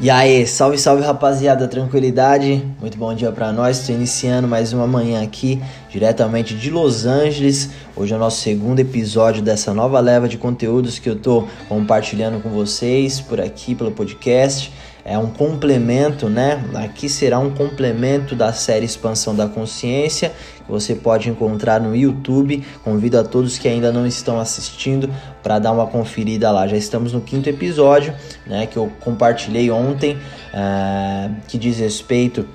E aí, salve, salve rapaziada, tranquilidade? Muito bom dia para nós. Estou iniciando mais uma manhã aqui, diretamente de Los Angeles. Hoje é o nosso segundo episódio dessa nova leva de conteúdos que eu tô compartilhando com vocês por aqui pelo podcast é um complemento, né? Aqui será um complemento da série Expansão da Consciência, que você pode encontrar no YouTube. Convido a todos que ainda não estão assistindo para dar uma conferida lá. Já estamos no quinto episódio, né? Que eu compartilhei ontem, uh, que diz respeito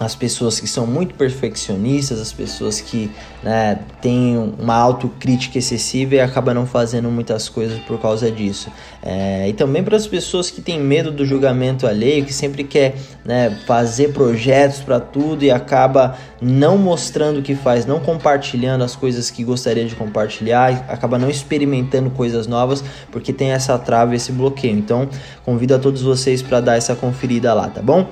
as pessoas que são muito perfeccionistas, as pessoas que né, têm uma autocrítica excessiva e acabam não fazendo muitas coisas por causa disso. É, e também para as pessoas que têm medo do julgamento alheio, que sempre quer né, fazer projetos para tudo e acaba não mostrando o que faz, não compartilhando as coisas que gostaria de compartilhar, acaba não experimentando coisas novas porque tem essa trava, esse bloqueio. Então, convido a todos vocês para dar essa conferida lá, tá bom?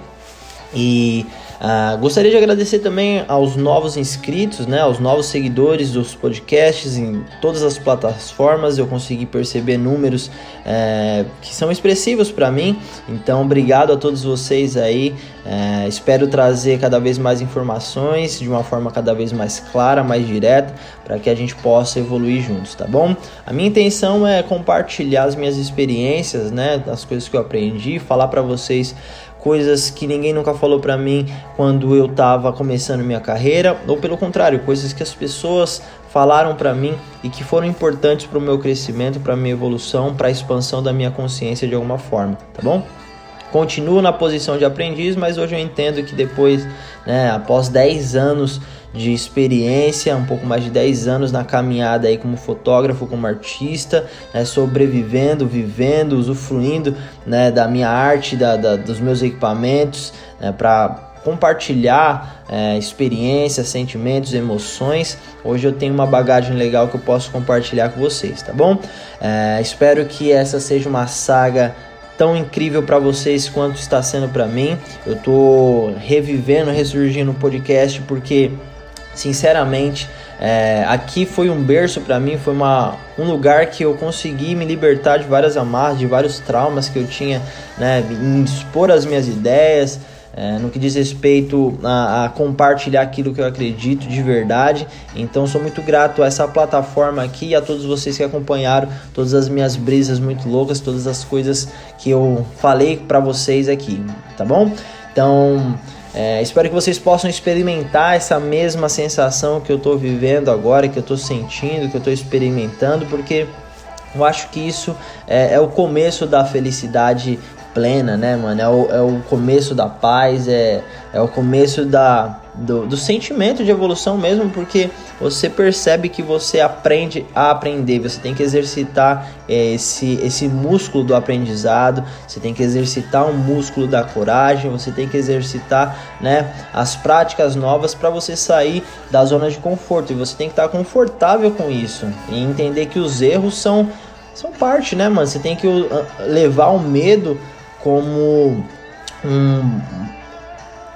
E Uh, gostaria de agradecer também aos novos inscritos, né, aos novos seguidores dos podcasts em todas as plataformas. Eu consegui perceber números é, que são expressivos para mim. Então, obrigado a todos vocês aí. É, espero trazer cada vez mais informações de uma forma cada vez mais clara, mais direta, para que a gente possa evoluir juntos, tá bom? A minha intenção é compartilhar as minhas experiências, né, das coisas que eu aprendi, falar para vocês coisas que ninguém nunca falou para mim quando eu estava começando minha carreira, ou pelo contrário, coisas que as pessoas falaram para mim e que foram importantes para o meu crescimento, para minha evolução, para a expansão da minha consciência de alguma forma, tá bom? Continuo na posição de aprendiz, mas hoje eu entendo que depois, né, após 10 anos de experiência, um pouco mais de 10 anos na caminhada aí como fotógrafo, como artista, né, sobrevivendo, vivendo, usufruindo né, da minha arte, da, da dos meus equipamentos, né, para compartilhar é, experiências, sentimentos, emoções. Hoje eu tenho uma bagagem legal que eu posso compartilhar com vocês, tá bom? É, espero que essa seja uma saga tão incrível para vocês quanto está sendo para mim. Eu tô revivendo, ressurgindo o podcast porque sinceramente, é, aqui foi um berço para mim, foi uma, um lugar que eu consegui me libertar de várias amarras, de vários traumas que eu tinha, né, em expor as minhas ideias, é, no que diz respeito a, a, compartilhar aquilo que eu acredito de verdade. Então sou muito grato a essa plataforma aqui e a todos vocês que acompanharam todas as minhas brisas muito loucas, todas as coisas que eu falei para vocês aqui, tá bom? Então é, espero que vocês possam experimentar essa mesma sensação que eu estou vivendo agora, que eu estou sentindo, que eu estou experimentando, porque eu acho que isso é, é, o começo da felicidade plena, né, mano? É o, é o começo da paz, é, é o começo da, do, do sentimento de evolução mesmo, porque você percebe que você aprende a aprender, você tem que exercitar é, esse, esse músculo do aprendizado, você tem que exercitar o um músculo da coragem, você tem que exercitar né, as práticas novas para você sair da zona de conforto e você tem que estar confortável com isso e entender que os erros são, são parte, né, mano? Você tem que uh, levar o medo como um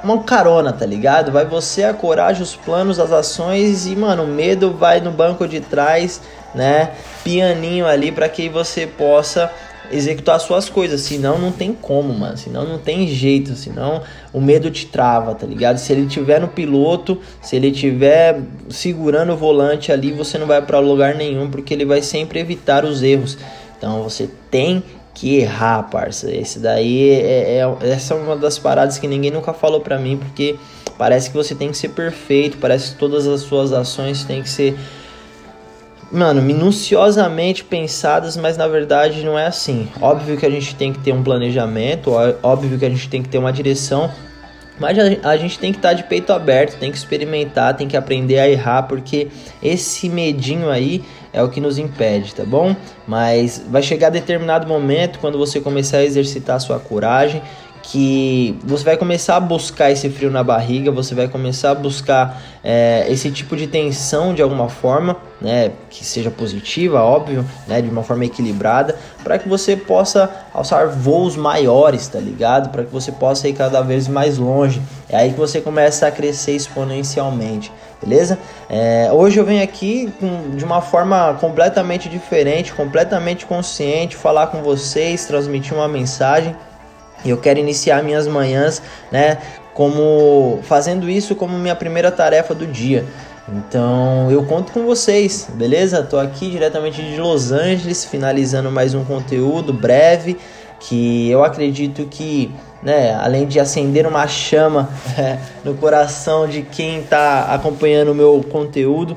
uma carona, tá ligado? Vai você, a coragem, os planos, as ações e, mano, o medo vai no banco de trás, né? Pianinho ali para que você possa executar suas coisas, senão não tem como, mano, senão não tem jeito, senão o medo te trava, tá ligado? Se ele tiver no piloto, se ele tiver segurando o volante ali, você não vai para lugar nenhum, porque ele vai sempre evitar os erros. Então você tem que errar, parça. Esse daí é, é, essa é uma das paradas que ninguém nunca falou pra mim, porque parece que você tem que ser perfeito, parece que todas as suas ações têm que ser, mano, minuciosamente pensadas, mas na verdade não é assim. Óbvio que a gente tem que ter um planejamento, óbvio que a gente tem que ter uma direção, mas a, gente tem que estar tá de peito aberto, tem que experimentar, tem que aprender a errar, porque esse medinho aí é o que nos impede, tá bom? Mas vai chegar determinado momento quando você começar a exercitar a sua coragem, que você vai começar a buscar esse frio na barriga, você vai começar a buscar é, esse tipo de tensão de alguma forma, né, que seja positiva, óbvio, né, de uma forma equilibrada, para que você possa alçar voos maiores, tá ligado? Para que você possa ir cada vez mais longe. É aí que você começa a crescer exponencialmente, beleza? É, hoje eu venho aqui com, de uma forma completamente diferente, completamente consciente, falar com vocês, transmitir uma mensagem E eu quero iniciar minhas manhãs, né, como fazendo isso como minha primeira tarefa do dia. Então eu conto com vocês, beleza? Tô aqui diretamente de Los Angeles, finalizando mais um conteúdo breve que eu acredito que, né, além de acender uma chama é, no coração de quem está acompanhando o meu conteúdo,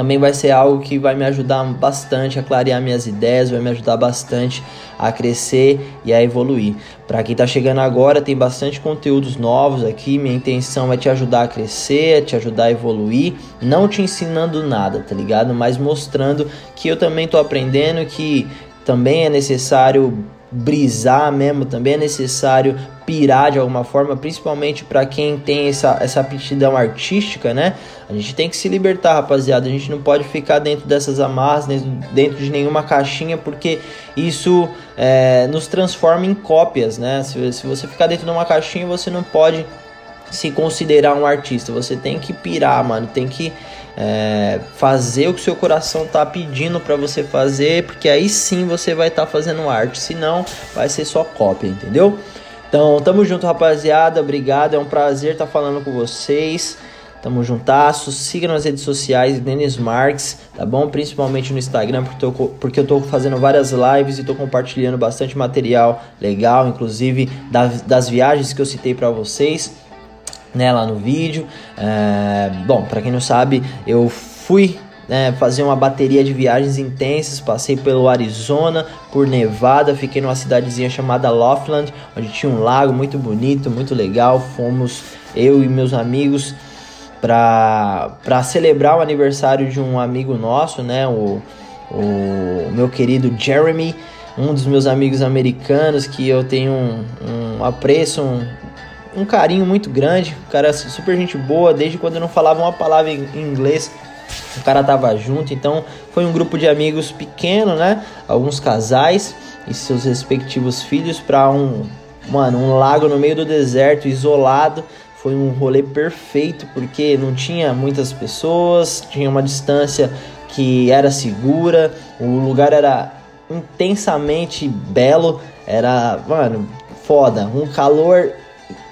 também vai ser algo que vai me ajudar bastante a clarear minhas ideias, vai me ajudar bastante a crescer e a evoluir. Para quem está chegando agora, tem bastante conteúdos novos aqui. Minha intenção é te ajudar a crescer, é te ajudar a evoluir, não te ensinando nada, tá ligado? Mas mostrando que eu também estou aprendendo que também é necessário brisar mesmo, também é necessário pirar de alguma forma, principalmente para quem tem essa, essa aptidão artística, né? A gente tem que se libertar, rapaziada. A gente não pode ficar dentro dessas amarras, dentro de nenhuma caixinha, porque isso é, nos transforma em cópias, né? Se, se você ficar dentro de uma caixinha, você não pode se considerar um artista. Você tem que pirar, mano. Tem que é, fazer o que seu coração tá pedindo para você fazer, porque aí sim você vai estar tá fazendo arte. Senão, vai ser só cópia, entendeu? Então, tamo junto, rapaziada. Obrigado. É um prazer estar tá falando com vocês. Tamo juntasso. Siga nas redes sociais, Denis Marques, tá bom? Principalmente no Instagram, porque, tô, porque eu tô fazendo várias lives e tô compartilhando bastante material legal, inclusive das, das viagens que eu citei para vocês né, lá no vídeo. É, bom, para quem não sabe, eu fui né, fazer uma bateria de viagens intensas. Passei pelo Arizona, por Nevada, fiquei numa cidadezinha chamada Laughlin, onde tinha um lago muito bonito, muito legal. Fomos eu e meus amigos para celebrar o aniversário de um amigo nosso, né, o, o meu querido Jeremy, um dos meus amigos americanos que eu tenho um, um apreço, um, um carinho muito grande. O cara é super gente boa, desde quando eu não falava uma palavra em inglês, o cara tava junto. Então foi um grupo de amigos pequeno, né? Alguns casais e seus respectivos filhos para um, mano, um lago no meio do deserto, isolado. Foi um rolê perfeito porque não tinha muitas pessoas, tinha uma distância que era segura, o lugar era intensamente belo, era, mano, foda, um calor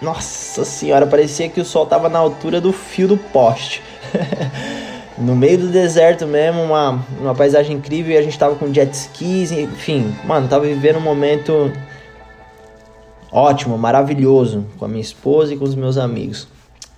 nossa senhora, parecia que o sol tava na altura do fio do poste. no meio do deserto mesmo, uma, uma paisagem incrível e a gente tava com jet skis, enfim, mano, tava vivendo um momento ótimo, maravilhoso com a minha esposa e com os meus amigos.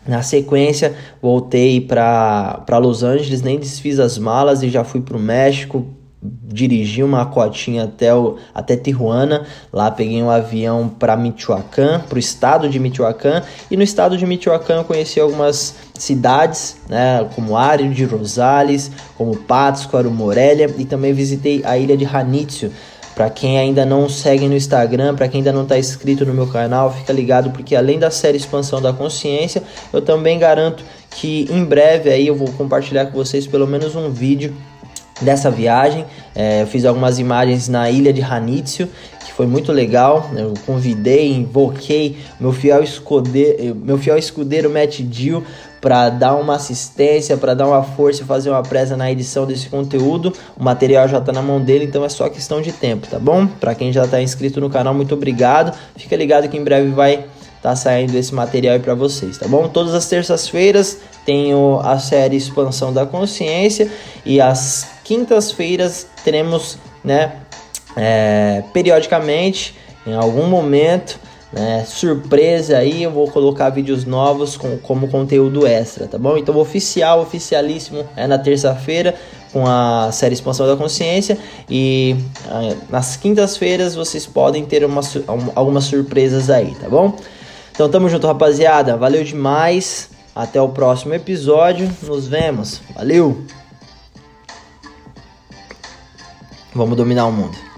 Na sequência, voltei para Los Angeles, nem desfiz as malas e já fui para o México, dirigi uma cotinha até, o, até Tijuana. Lá peguei um avião para Michoacán, para o estado de Michoacán. E no estado de Michoacán eu conheci algumas cidades, né, como Ário de Rosales, como Pátzcuaro, Morelia. E também visitei a ilha de Janitzio. Para quem ainda não segue no Instagram, para quem ainda não está inscrito no meu canal, fica ligado porque além da série Expansão da Consciência, eu também garanto que em breve aí eu vou compartilhar com vocês pelo menos um vídeo dessa viagem. É, eu fiz algumas imagens na ilha de Hanitsio, que foi muito legal. Eu convidei, invoquei meu fiel escudeiro, meu fiel escudeiro Matt Dill para dar uma assistência, para dar uma força e fazer uma presa na edição desse conteúdo. O material já está na mão dele, então é só questão de tempo, tá bom? Para quem já está inscrito no canal, muito obrigado. Fica ligado que em breve vai tá saindo esse material aí para vocês, tá bom? Todas as terças-feiras tenho a série Expansão da Consciência e as quintas-feiras teremos, né, é, periodicamente, em algum momento, né, surpresa aí, eu vou colocar vídeos novos com, como conteúdo extra, tá bom? Então, oficial, oficialíssimo é na terça-feira com a série Expansão da Consciência e uh, nas quintas-feiras vocês podem ter uma, um, algumas surpresas aí, tá bom? Então, tamo junto, rapaziada. Valeu demais. Até o próximo episódio. Nos vemos. Valeu! Vamos dominar o mundo.